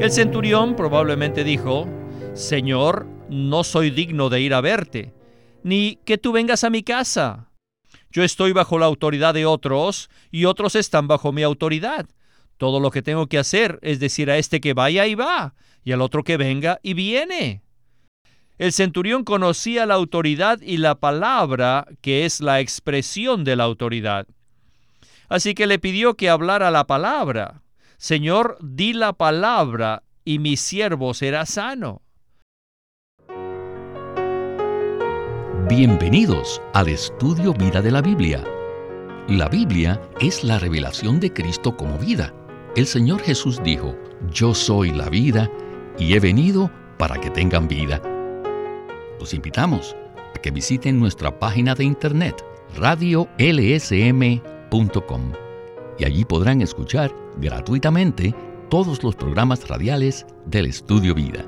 El centurión probablemente dijo, Señor, no soy digno de ir a verte, ni que tú vengas a mi casa. Yo estoy bajo la autoridad de otros y otros están bajo mi autoridad. Todo lo que tengo que hacer es decir a este que vaya y va, y al otro que venga y viene. El centurión conocía la autoridad y la palabra, que es la expresión de la autoridad. Así que le pidió que hablara la palabra. Señor, di la palabra y mi siervo será sano. Bienvenidos al estudio Vida de la Biblia. La Biblia es la revelación de Cristo como vida. El Señor Jesús dijo, Yo soy la vida y he venido para que tengan vida. Los invitamos a que visiten nuestra página de internet radiolsm.com y allí podrán escuchar gratuitamente todos los programas radiales del Estudio Vida.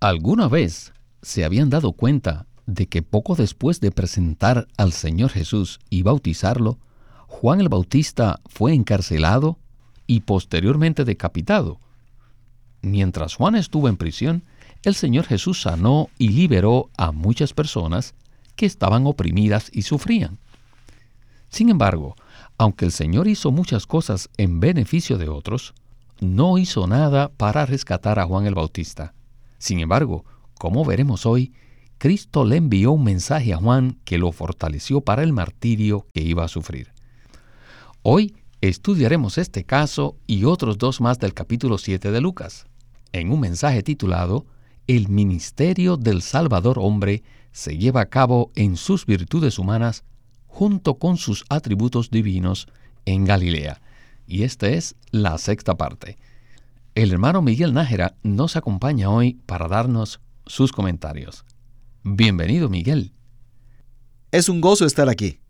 ¿Alguna vez se habían dado cuenta de que poco después de presentar al Señor Jesús y bautizarlo, Juan el Bautista fue encarcelado y posteriormente decapitado? Mientras Juan estuvo en prisión, el Señor Jesús sanó y liberó a muchas personas que estaban oprimidas y sufrían. Sin embargo, aunque el Señor hizo muchas cosas en beneficio de otros, no hizo nada para rescatar a Juan el Bautista. Sin embargo, como veremos hoy, Cristo le envió un mensaje a Juan que lo fortaleció para el martirio que iba a sufrir. Hoy estudiaremos este caso y otros dos más del capítulo 7 de Lucas, en un mensaje titulado El ministerio del Salvador hombre se lleva a cabo en sus virtudes humanas junto con sus atributos divinos en Galilea. Y esta es la sexta parte. El hermano Miguel Nájera nos acompaña hoy para darnos sus comentarios. Bienvenido, Miguel. Es un gozo estar aquí.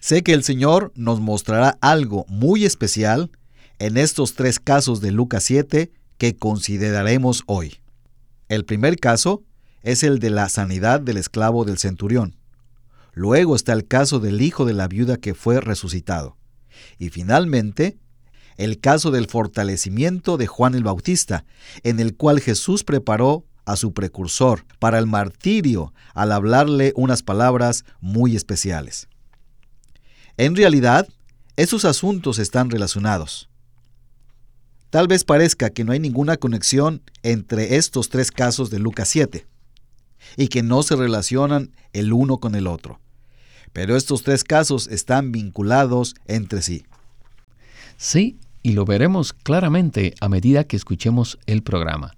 Sé que el Señor nos mostrará algo muy especial en estos tres casos de Lucas 7 que consideraremos hoy. El primer caso es el de la sanidad del esclavo del centurión. Luego está el caso del hijo de la viuda que fue resucitado. Y finalmente, el caso del fortalecimiento de Juan el Bautista, en el cual Jesús preparó a su precursor para el martirio al hablarle unas palabras muy especiales. En realidad, esos asuntos están relacionados. Tal vez parezca que no hay ninguna conexión entre estos tres casos de Lucas 7 y que no se relacionan el uno con el otro. Pero estos tres casos están vinculados entre sí. Sí, y lo veremos claramente a medida que escuchemos el programa.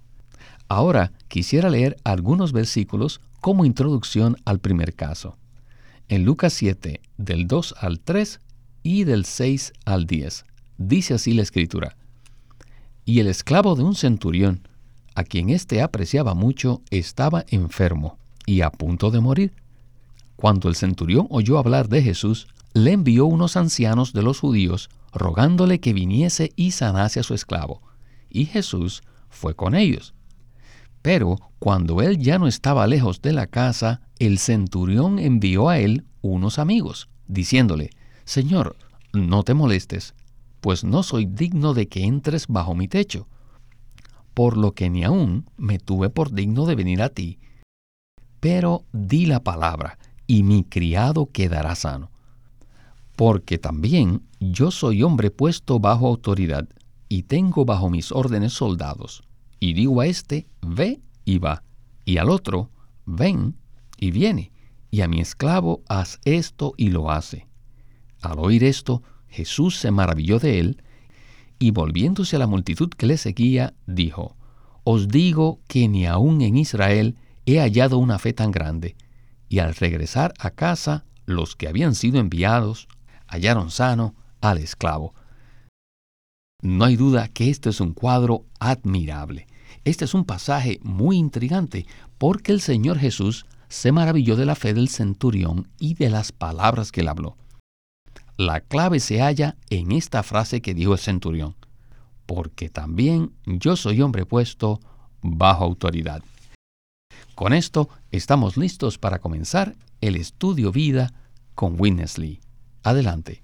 Ahora quisiera leer algunos versículos como introducción al primer caso. En Lucas 7, del 2 al 3 y del 6 al 10, dice así la escritura. Y el esclavo de un centurión, a quien éste apreciaba mucho, estaba enfermo y a punto de morir. Cuando el centurión oyó hablar de Jesús, le envió unos ancianos de los judíos rogándole que viniese y sanase a su esclavo. Y Jesús fue con ellos. Pero cuando él ya no estaba lejos de la casa, el centurión envió a él unos amigos, diciéndole, Señor, no te molestes, pues no soy digno de que entres bajo mi techo, por lo que ni aún me tuve por digno de venir a ti. Pero di la palabra, y mi criado quedará sano porque también yo soy hombre puesto bajo autoridad, y tengo bajo mis órdenes soldados, y digo a este, ve y va, y al otro, ven y viene, y a mi esclavo, haz esto y lo hace. Al oír esto, Jesús se maravilló de él, y volviéndose a la multitud que le seguía, dijo, Os digo que ni aun en Israel he hallado una fe tan grande. Y al regresar a casa, los que habían sido enviados hallaron sano al esclavo. No hay duda que este es un cuadro admirable. Este es un pasaje muy intrigante porque el Señor Jesús se maravilló de la fe del centurión y de las palabras que él habló. La clave se halla en esta frase que dijo el centurión, porque también yo soy hombre puesto bajo autoridad. Con esto estamos listos para comenzar el estudio vida con Winnesley. Adelante.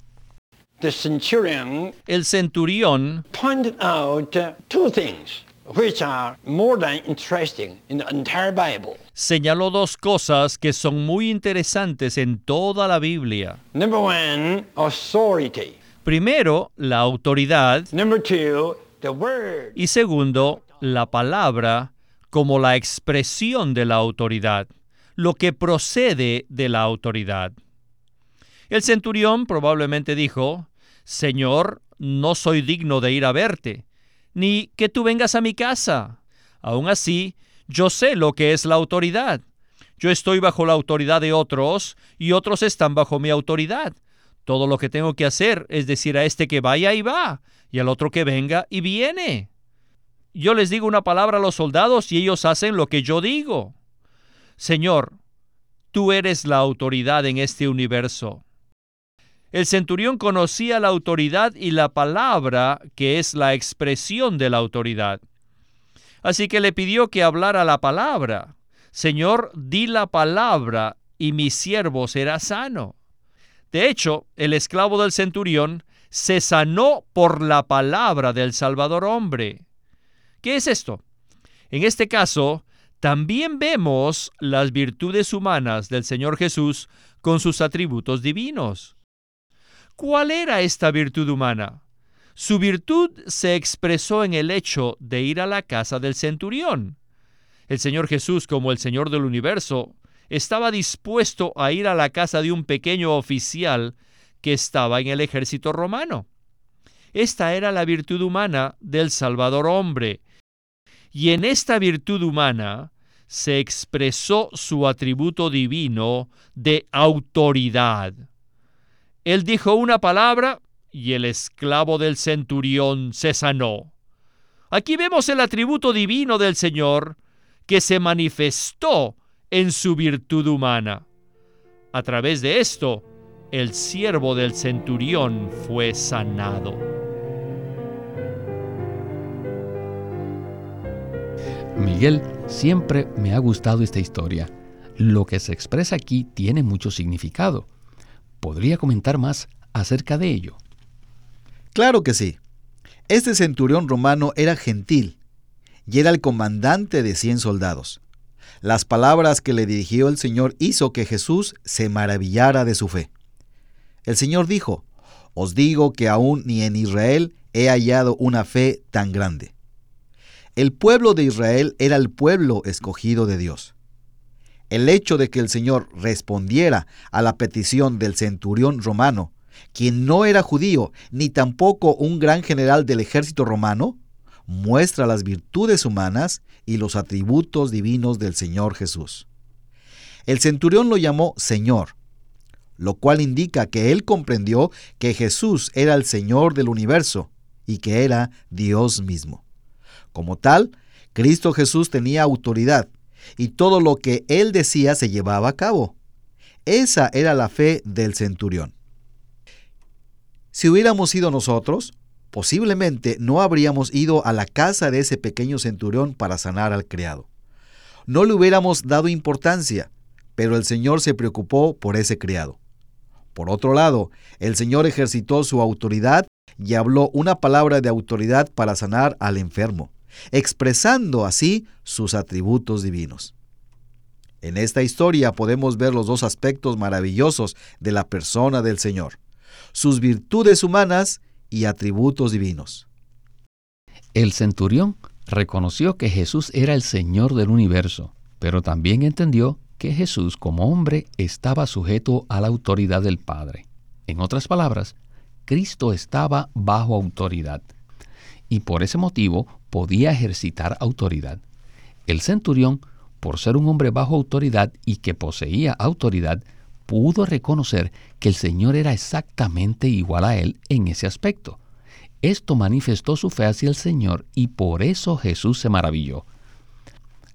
El centurión pointed out uh, two things which are more than interesting in the entire Bible. señaló dos cosas que son muy interesantes en toda la Biblia. Number one, authority. Primero, la autoridad Number two, the word. y segundo, la palabra como la expresión de la autoridad, lo que procede de la autoridad. El centurión probablemente dijo, Señor, no soy digno de ir a verte, ni que tú vengas a mi casa. Aún así, yo sé lo que es la autoridad. Yo estoy bajo la autoridad de otros y otros están bajo mi autoridad. Todo lo que tengo que hacer es decir a este que vaya y va, y al otro que venga y viene. Yo les digo una palabra a los soldados y ellos hacen lo que yo digo. Señor, tú eres la autoridad en este universo. El centurión conocía la autoridad y la palabra, que es la expresión de la autoridad. Así que le pidió que hablara la palabra. Señor, di la palabra y mi siervo será sano. De hecho, el esclavo del centurión se sanó por la palabra del Salvador hombre. ¿Qué es esto? En este caso, también vemos las virtudes humanas del Señor Jesús con sus atributos divinos. ¿Cuál era esta virtud humana? Su virtud se expresó en el hecho de ir a la casa del centurión. El Señor Jesús, como el Señor del universo, estaba dispuesto a ir a la casa de un pequeño oficial que estaba en el ejército romano. Esta era la virtud humana del Salvador hombre. Y en esta virtud humana se expresó su atributo divino de autoridad. Él dijo una palabra y el esclavo del centurión se sanó. Aquí vemos el atributo divino del Señor que se manifestó en su virtud humana. A través de esto, el siervo del centurión fue sanado. Miguel, siempre me ha gustado esta historia. Lo que se expresa aquí tiene mucho significado. ¿Podría comentar más acerca de ello? Claro que sí. Este centurión romano era gentil y era el comandante de cien soldados. Las palabras que le dirigió el Señor hizo que Jesús se maravillara de su fe. El Señor dijo, Os digo que aún ni en Israel he hallado una fe tan grande. El pueblo de Israel era el pueblo escogido de Dios. El hecho de que el Señor respondiera a la petición del centurión romano, quien no era judío ni tampoco un gran general del ejército romano, muestra las virtudes humanas y los atributos divinos del Señor Jesús. El centurión lo llamó Señor, lo cual indica que él comprendió que Jesús era el Señor del universo y que era Dios mismo. Como tal, Cristo Jesús tenía autoridad y todo lo que él decía se llevaba a cabo. Esa era la fe del centurión. Si hubiéramos sido nosotros, posiblemente no habríamos ido a la casa de ese pequeño centurión para sanar al criado. No le hubiéramos dado importancia, pero el Señor se preocupó por ese criado. Por otro lado, el Señor ejercitó su autoridad y habló una palabra de autoridad para sanar al enfermo, expresando así sus atributos divinos. En esta historia podemos ver los dos aspectos maravillosos de la persona del Señor, sus virtudes humanas y atributos divinos. El centurión reconoció que Jesús era el Señor del universo, pero también entendió que Jesús como hombre estaba sujeto a la autoridad del Padre. En otras palabras, Cristo estaba bajo autoridad y por ese motivo podía ejercitar autoridad. El centurión, por ser un hombre bajo autoridad y que poseía autoridad, pudo reconocer que el Señor era exactamente igual a él en ese aspecto. Esto manifestó su fe hacia el Señor y por eso Jesús se maravilló.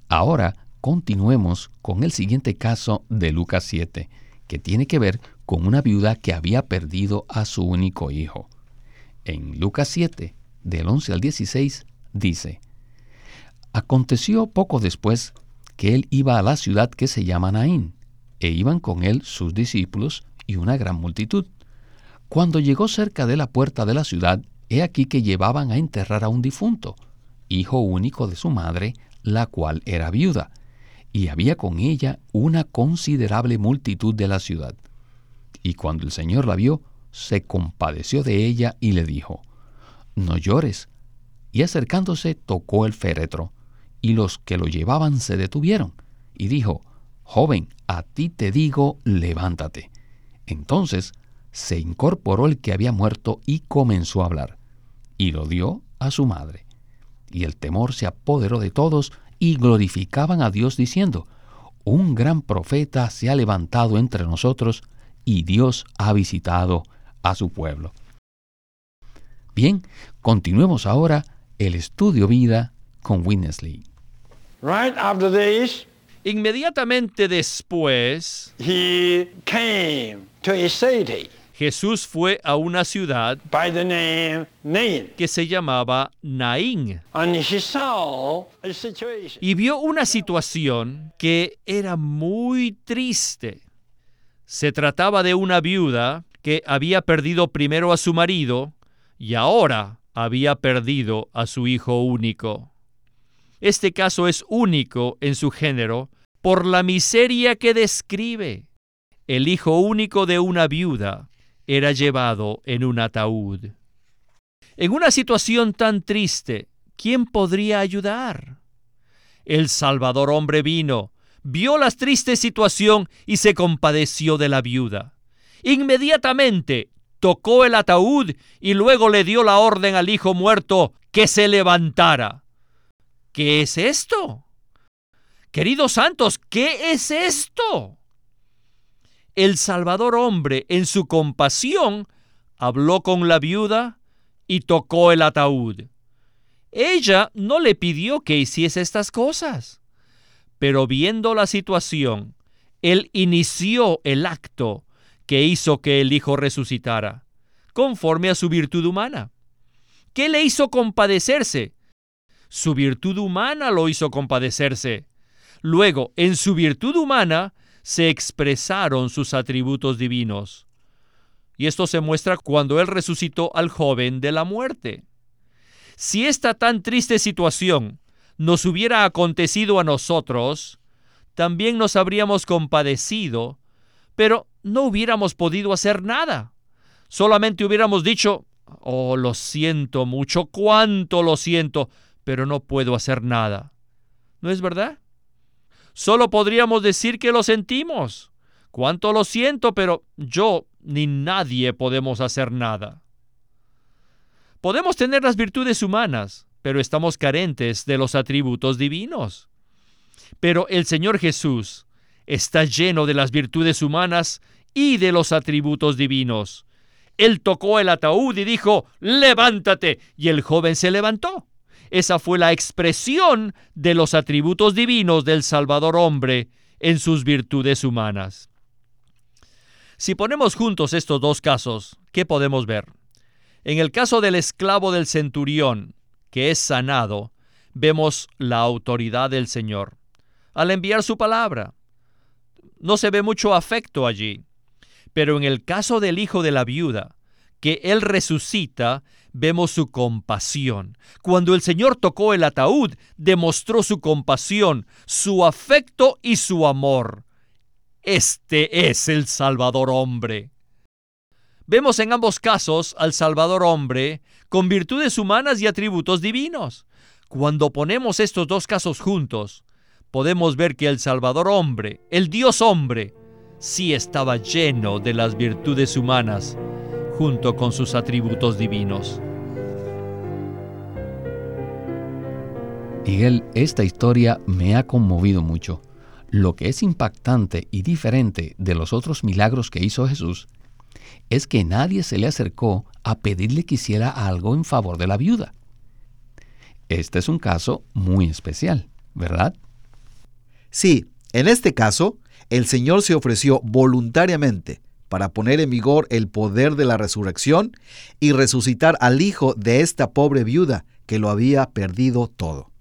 Ahora continuemos con el siguiente caso de Lucas 7, que tiene que ver con una viuda que había perdido a su único hijo. En Lucas 7, del 11 al 16, dice, Aconteció poco después que él iba a la ciudad que se llama Naín, e iban con él sus discípulos y una gran multitud. Cuando llegó cerca de la puerta de la ciudad, he aquí que llevaban a enterrar a un difunto, hijo único de su madre, la cual era viuda, y había con ella una considerable multitud de la ciudad. Y cuando el Señor la vio, se compadeció de ella y le dijo, No llores. Y acercándose tocó el féretro, y los que lo llevaban se detuvieron, y dijo, Joven, a ti te digo, levántate. Entonces se incorporó el que había muerto y comenzó a hablar, y lo dio a su madre. Y el temor se apoderó de todos y glorificaban a Dios diciendo, Un gran profeta se ha levantado entre nosotros y Dios ha visitado a su pueblo. Bien, continuemos ahora el estudio vida con Winnesley. Right after this, Inmediatamente después, he came to a city Jesús fue a una ciudad by the name Nain, que se llamaba Naín and he saw a situation. y vio una situación que era muy triste. Se trataba de una viuda que había perdido primero a su marido y ahora había perdido a su hijo único. Este caso es único en su género por la miseria que describe. El hijo único de una viuda era llevado en un ataúd. En una situación tan triste, ¿quién podría ayudar? El Salvador hombre vino, vio la triste situación y se compadeció de la viuda. Inmediatamente tocó el ataúd y luego le dio la orden al hijo muerto que se levantara. ¿Qué es esto? Queridos santos, ¿qué es esto? El Salvador hombre, en su compasión, habló con la viuda y tocó el ataúd. Ella no le pidió que hiciese estas cosas, pero viendo la situación, él inició el acto que hizo que el Hijo resucitara, conforme a su virtud humana. ¿Qué le hizo compadecerse? Su virtud humana lo hizo compadecerse. Luego, en su virtud humana, se expresaron sus atributos divinos. Y esto se muestra cuando Él resucitó al joven de la muerte. Si esta tan triste situación nos hubiera acontecido a nosotros, también nos habríamos compadecido, pero no hubiéramos podido hacer nada. Solamente hubiéramos dicho, oh, lo siento mucho, cuánto lo siento, pero no puedo hacer nada. ¿No es verdad? Solo podríamos decir que lo sentimos. Cuánto lo siento, pero yo ni nadie podemos hacer nada. Podemos tener las virtudes humanas, pero estamos carentes de los atributos divinos. Pero el Señor Jesús está lleno de las virtudes humanas y de los atributos divinos. Él tocó el ataúd y dijo, levántate, y el joven se levantó. Esa fue la expresión de los atributos divinos del Salvador hombre en sus virtudes humanas. Si ponemos juntos estos dos casos, ¿qué podemos ver? En el caso del esclavo del centurión, que es sanado, vemos la autoridad del Señor al enviar su palabra. No se ve mucho afecto allí. Pero en el caso del hijo de la viuda, que él resucita, vemos su compasión. Cuando el Señor tocó el ataúd, demostró su compasión, su afecto y su amor. Este es el Salvador hombre. Vemos en ambos casos al Salvador hombre con virtudes humanas y atributos divinos. Cuando ponemos estos dos casos juntos, podemos ver que el Salvador hombre, el Dios hombre, sí estaba lleno de las virtudes humanas junto con sus atributos divinos. Miguel, esta historia me ha conmovido mucho. Lo que es impactante y diferente de los otros milagros que hizo Jesús es que nadie se le acercó a pedirle que hiciera algo en favor de la viuda. Este es un caso muy especial, ¿verdad? Sí, en este caso, el Señor se ofreció voluntariamente para poner en vigor el poder de la resurrección y resucitar al hijo de esta pobre viuda que lo había perdido todo.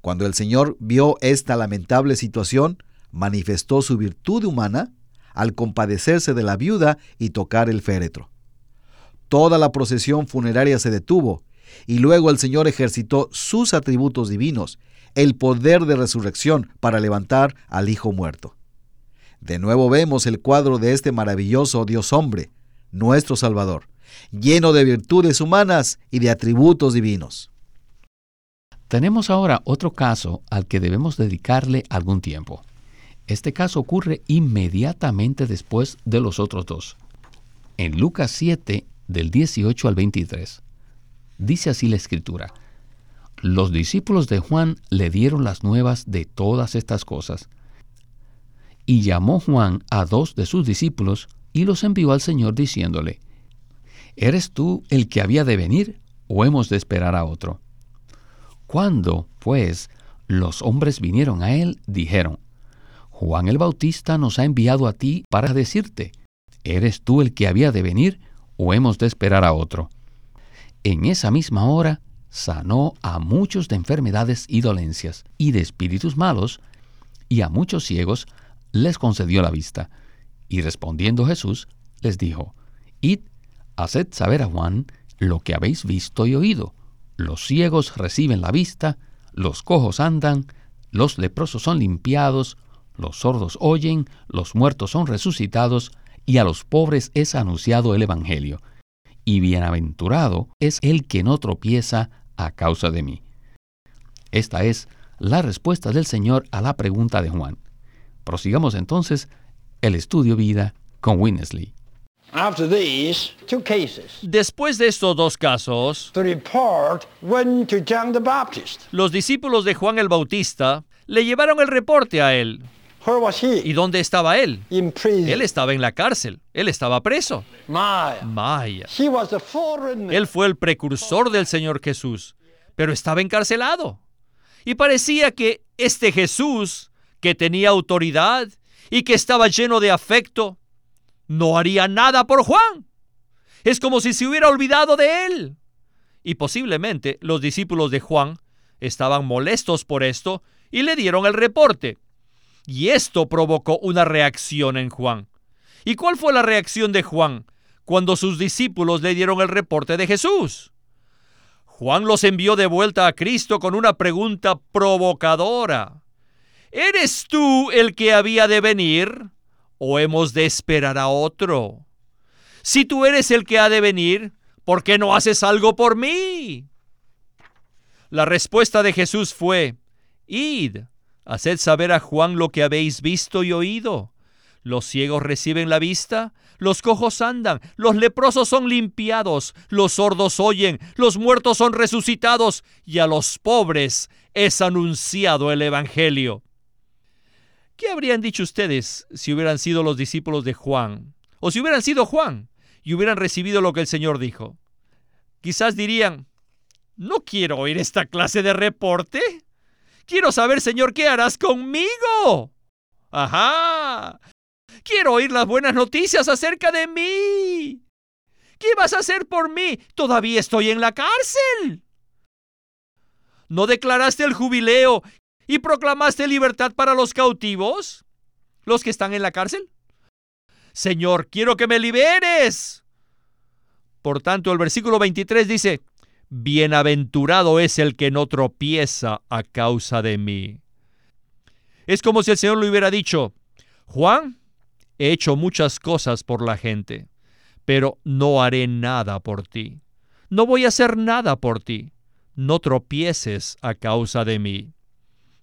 Cuando el Señor vio esta lamentable situación, manifestó su virtud humana al compadecerse de la viuda y tocar el féretro. toda la procesión funeraria se detuvo y luego el Señor ejercitó sus atributos divinos, el poder de resurrección para levantar al Hijo muerto. De nuevo vemos el cuadro de este maravilloso Dios hombre, nuestro Salvador, lleno de virtudes humanas y de atributos divinos. Tenemos ahora otro caso al que debemos dedicarle algún tiempo. Este caso ocurre inmediatamente después de los otros dos. En Lucas 7, del 18 al 23, dice así la escritura. Los discípulos de Juan le dieron las nuevas de todas estas cosas. Y llamó Juan a dos de sus discípulos y los envió al Señor diciéndole, ¿Eres tú el que había de venir o hemos de esperar a otro? Cuando, pues, los hombres vinieron a él, dijeron, Juan el Bautista nos ha enviado a ti para decirte, ¿eres tú el que había de venir o hemos de esperar a otro? En esa misma hora sanó a muchos de enfermedades y dolencias y de espíritus malos, y a muchos ciegos les concedió la vista. Y respondiendo Jesús, les dijo, Id, haced saber a Juan lo que habéis visto y oído los ciegos reciben la vista, los cojos andan, los leprosos son limpiados, los sordos oyen, los muertos son resucitados, y a los pobres es anunciado el Evangelio. Y bienaventurado es el que no tropieza a causa de mí. Esta es la respuesta del Señor a la pregunta de Juan. Prosigamos entonces el estudio vida con Winnesley. Después de estos dos casos, los discípulos de Juan el Bautista le llevaron el reporte a él. ¿Y dónde estaba él? Él estaba en la cárcel. Él estaba preso. Maya. Él fue el precursor del Señor Jesús, pero estaba encarcelado. Y parecía que este Jesús, que tenía autoridad y que estaba lleno de afecto, no haría nada por Juan. Es como si se hubiera olvidado de él. Y posiblemente los discípulos de Juan estaban molestos por esto y le dieron el reporte. Y esto provocó una reacción en Juan. ¿Y cuál fue la reacción de Juan cuando sus discípulos le dieron el reporte de Jesús? Juan los envió de vuelta a Cristo con una pregunta provocadora. ¿Eres tú el que había de venir o hemos de esperar a otro? Si tú eres el que ha de venir, ¿por qué no haces algo por mí? La respuesta de Jesús fue, Id, haced saber a Juan lo que habéis visto y oído. Los ciegos reciben la vista, los cojos andan, los leprosos son limpiados, los sordos oyen, los muertos son resucitados, y a los pobres es anunciado el Evangelio. ¿Qué habrían dicho ustedes si hubieran sido los discípulos de Juan? O si hubieran sido Juan y hubieran recibido lo que el Señor dijo. Quizás dirían, no quiero oír esta clase de reporte. Quiero saber, Señor, ¿qué harás conmigo? Ajá. Quiero oír las buenas noticias acerca de mí. ¿Qué vas a hacer por mí? Todavía estoy en la cárcel. ¿No declaraste el jubileo y proclamaste libertad para los cautivos, los que están en la cárcel. Señor, quiero que me liberes. Por tanto, el versículo 23 dice, Bienaventurado es el que no tropieza a causa de mí. Es como si el Señor le hubiera dicho, Juan, he hecho muchas cosas por la gente, pero no haré nada por ti. No voy a hacer nada por ti. No tropieces a causa de mí.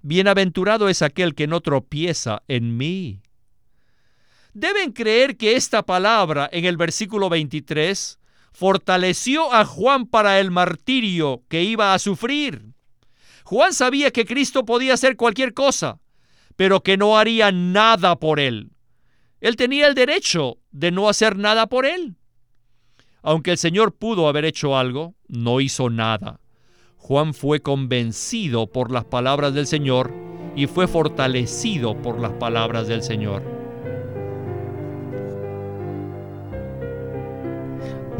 Bienaventurado es aquel que no tropieza en mí. Deben creer que esta palabra en el versículo 23 fortaleció a Juan para el martirio que iba a sufrir. Juan sabía que Cristo podía hacer cualquier cosa, pero que no haría nada por él. Él tenía el derecho de no hacer nada por él. Aunque el Señor pudo haber hecho algo, no hizo nada. Juan fue convencido por las palabras del Señor y fue fortalecido por las palabras del Señor.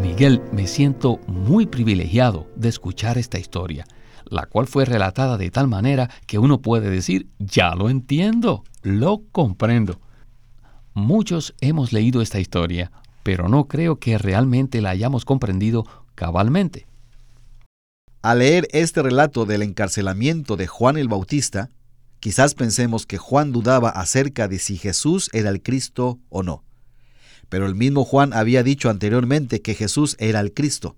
Miguel, me siento muy privilegiado de escuchar esta historia, la cual fue relatada de tal manera que uno puede decir, ya lo entiendo, lo comprendo. Muchos hemos leído esta historia, pero no creo que realmente la hayamos comprendido cabalmente. Al leer este relato del encarcelamiento de Juan el Bautista, quizás pensemos que Juan dudaba acerca de si Jesús era el Cristo o no. Pero el mismo Juan había dicho anteriormente que Jesús era el Cristo.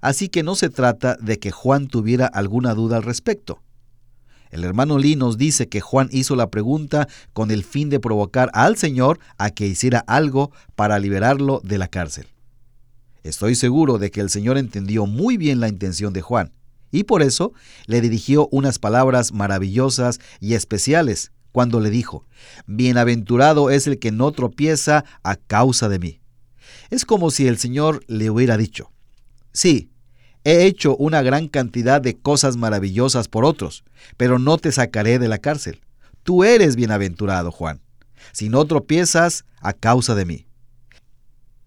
Así que no se trata de que Juan tuviera alguna duda al respecto. El hermano Lee nos dice que Juan hizo la pregunta con el fin de provocar al Señor a que hiciera algo para liberarlo de la cárcel. Estoy seguro de que el Señor entendió muy bien la intención de Juan y por eso le dirigió unas palabras maravillosas y especiales cuando le dijo, Bienaventurado es el que no tropieza a causa de mí. Es como si el Señor le hubiera dicho, Sí, he hecho una gran cantidad de cosas maravillosas por otros, pero no te sacaré de la cárcel. Tú eres bienaventurado, Juan, si no tropiezas a causa de mí.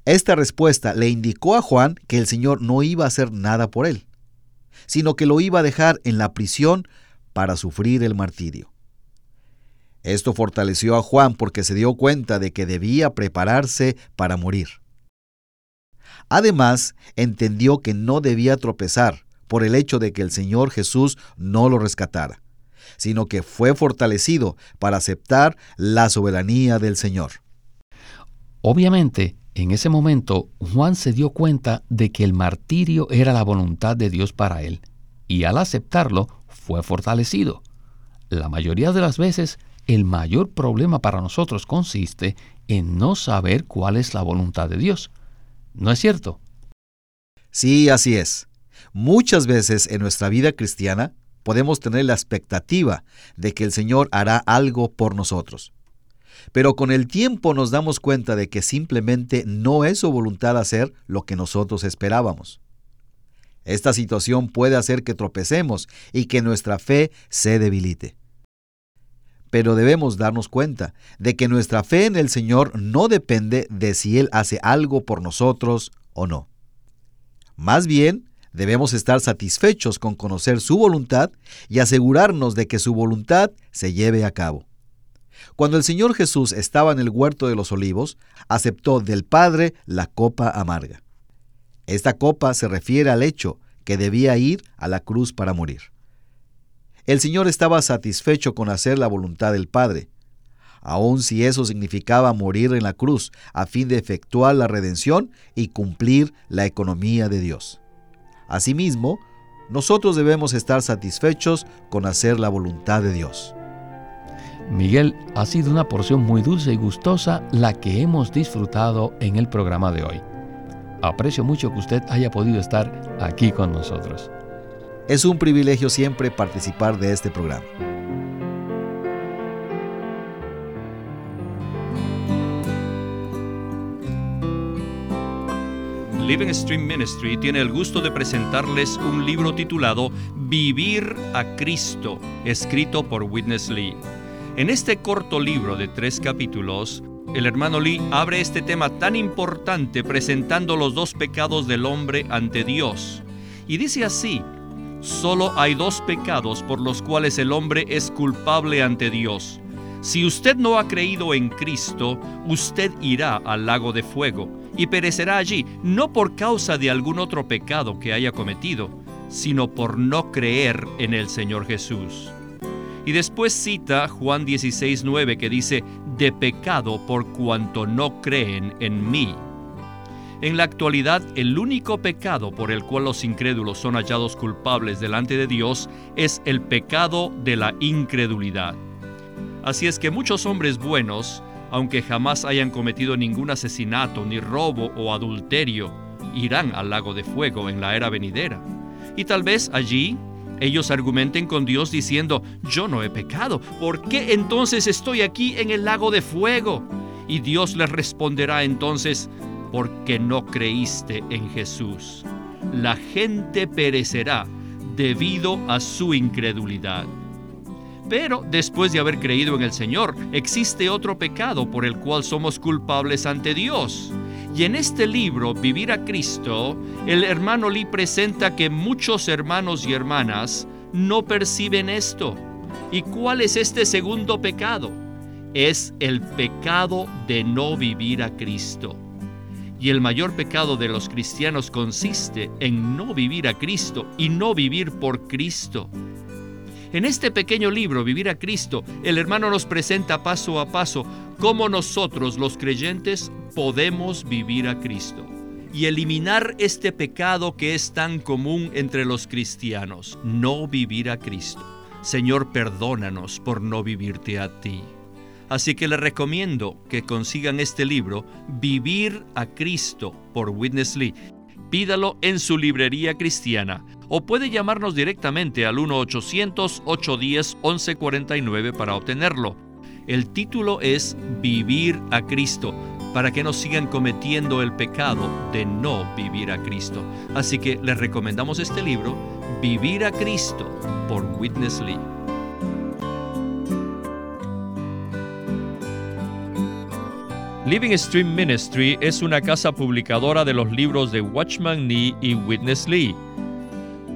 Esta respuesta le indicó a Juan que el Señor no iba a hacer nada por él, sino que lo iba a dejar en la prisión para sufrir el martirio. Esto fortaleció a Juan porque se dio cuenta de que debía prepararse para morir. Además, entendió que no debía tropezar por el hecho de que el Señor Jesús no lo rescatara, sino que fue fortalecido para aceptar la soberanía del Señor. Obviamente, en ese momento, Juan se dio cuenta de que el martirio era la voluntad de Dios para él, y al aceptarlo fue fortalecido. La mayoría de las veces, el mayor problema para nosotros consiste en no saber cuál es la voluntad de Dios. ¿No es cierto? Sí, así es. Muchas veces en nuestra vida cristiana podemos tener la expectativa de que el Señor hará algo por nosotros. Pero con el tiempo nos damos cuenta de que simplemente no es su voluntad hacer lo que nosotros esperábamos. Esta situación puede hacer que tropecemos y que nuestra fe se debilite. Pero debemos darnos cuenta de que nuestra fe en el Señor no depende de si Él hace algo por nosotros o no. Más bien, debemos estar satisfechos con conocer su voluntad y asegurarnos de que su voluntad se lleve a cabo. Cuando el Señor Jesús estaba en el huerto de los olivos, aceptó del Padre la copa amarga. Esta copa se refiere al hecho que debía ir a la cruz para morir. El Señor estaba satisfecho con hacer la voluntad del Padre, aun si eso significaba morir en la cruz a fin de efectuar la redención y cumplir la economía de Dios. Asimismo, nosotros debemos estar satisfechos con hacer la voluntad de Dios. Miguel, ha sido una porción muy dulce y gustosa la que hemos disfrutado en el programa de hoy. Aprecio mucho que usted haya podido estar aquí con nosotros. Es un privilegio siempre participar de este programa. Living Stream Ministry tiene el gusto de presentarles un libro titulado Vivir a Cristo, escrito por Witness Lee. En este corto libro de tres capítulos, el hermano Lee abre este tema tan importante presentando los dos pecados del hombre ante Dios. Y dice así, solo hay dos pecados por los cuales el hombre es culpable ante Dios. Si usted no ha creído en Cristo, usted irá al lago de fuego y perecerá allí, no por causa de algún otro pecado que haya cometido, sino por no creer en el Señor Jesús. Y después cita Juan 16:9 que dice, de pecado por cuanto no creen en mí. En la actualidad, el único pecado por el cual los incrédulos son hallados culpables delante de Dios es el pecado de la incredulidad. Así es que muchos hombres buenos, aunque jamás hayan cometido ningún asesinato, ni robo o adulterio, irán al lago de fuego en la era venidera. Y tal vez allí ellos argumenten con Dios diciendo, yo no he pecado, ¿por qué entonces estoy aquí en el lago de fuego? Y Dios les responderá entonces, porque no creíste en Jesús. La gente perecerá debido a su incredulidad. Pero después de haber creído en el Señor, existe otro pecado por el cual somos culpables ante Dios. Y en este libro, Vivir a Cristo, el hermano Lee presenta que muchos hermanos y hermanas no perciben esto. ¿Y cuál es este segundo pecado? Es el pecado de no vivir a Cristo. Y el mayor pecado de los cristianos consiste en no vivir a Cristo y no vivir por Cristo. En este pequeño libro, Vivir a Cristo, el hermano nos presenta paso a paso cómo nosotros los creyentes podemos vivir a Cristo y eliminar este pecado que es tan común entre los cristianos, no vivir a Cristo. Señor, perdónanos por no vivirte a ti. Así que les recomiendo que consigan este libro, Vivir a Cristo, por Witness Lee. Pídalo en su librería cristiana o puede llamarnos directamente al 1-800-810-1149 para obtenerlo. El título es Vivir a Cristo para que no sigan cometiendo el pecado de no vivir a Cristo. Así que les recomendamos este libro, Vivir a Cristo, por Witness Lee. Living Stream Ministry es una casa publicadora de los libros de Watchman Nee y Witness Lee.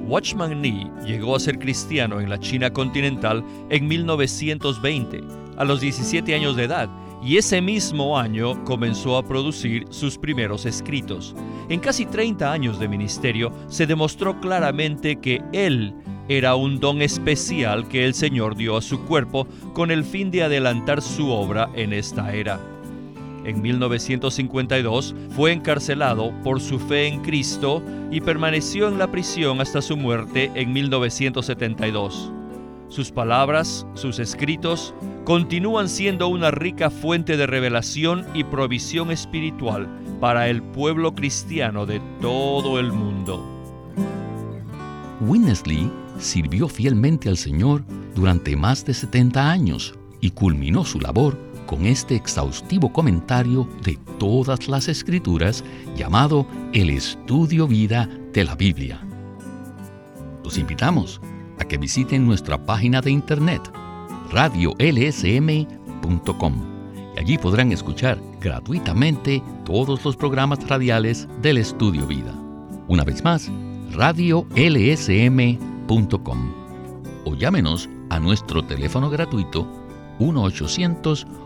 Watchman Nee llegó a ser cristiano en la China continental en 1920, a los 17 años de edad, y ese mismo año comenzó a producir sus primeros escritos. En casi 30 años de ministerio se demostró claramente que él era un don especial que el Señor dio a su cuerpo con el fin de adelantar su obra en esta era. En 1952 fue encarcelado por su fe en Cristo y permaneció en la prisión hasta su muerte en 1972. Sus palabras, sus escritos, continúan siendo una rica fuente de revelación y provisión espiritual para el pueblo cristiano de todo el mundo. Winnesley sirvió fielmente al Señor durante más de 70 años y culminó su labor con este exhaustivo comentario de todas las escrituras llamado El Estudio Vida de la Biblia. Los invitamos a que visiten nuestra página de internet radiolsm.com y allí podrán escuchar gratuitamente todos los programas radiales del Estudio Vida. Una vez más, radiolsm.com o llámenos a nuestro teléfono gratuito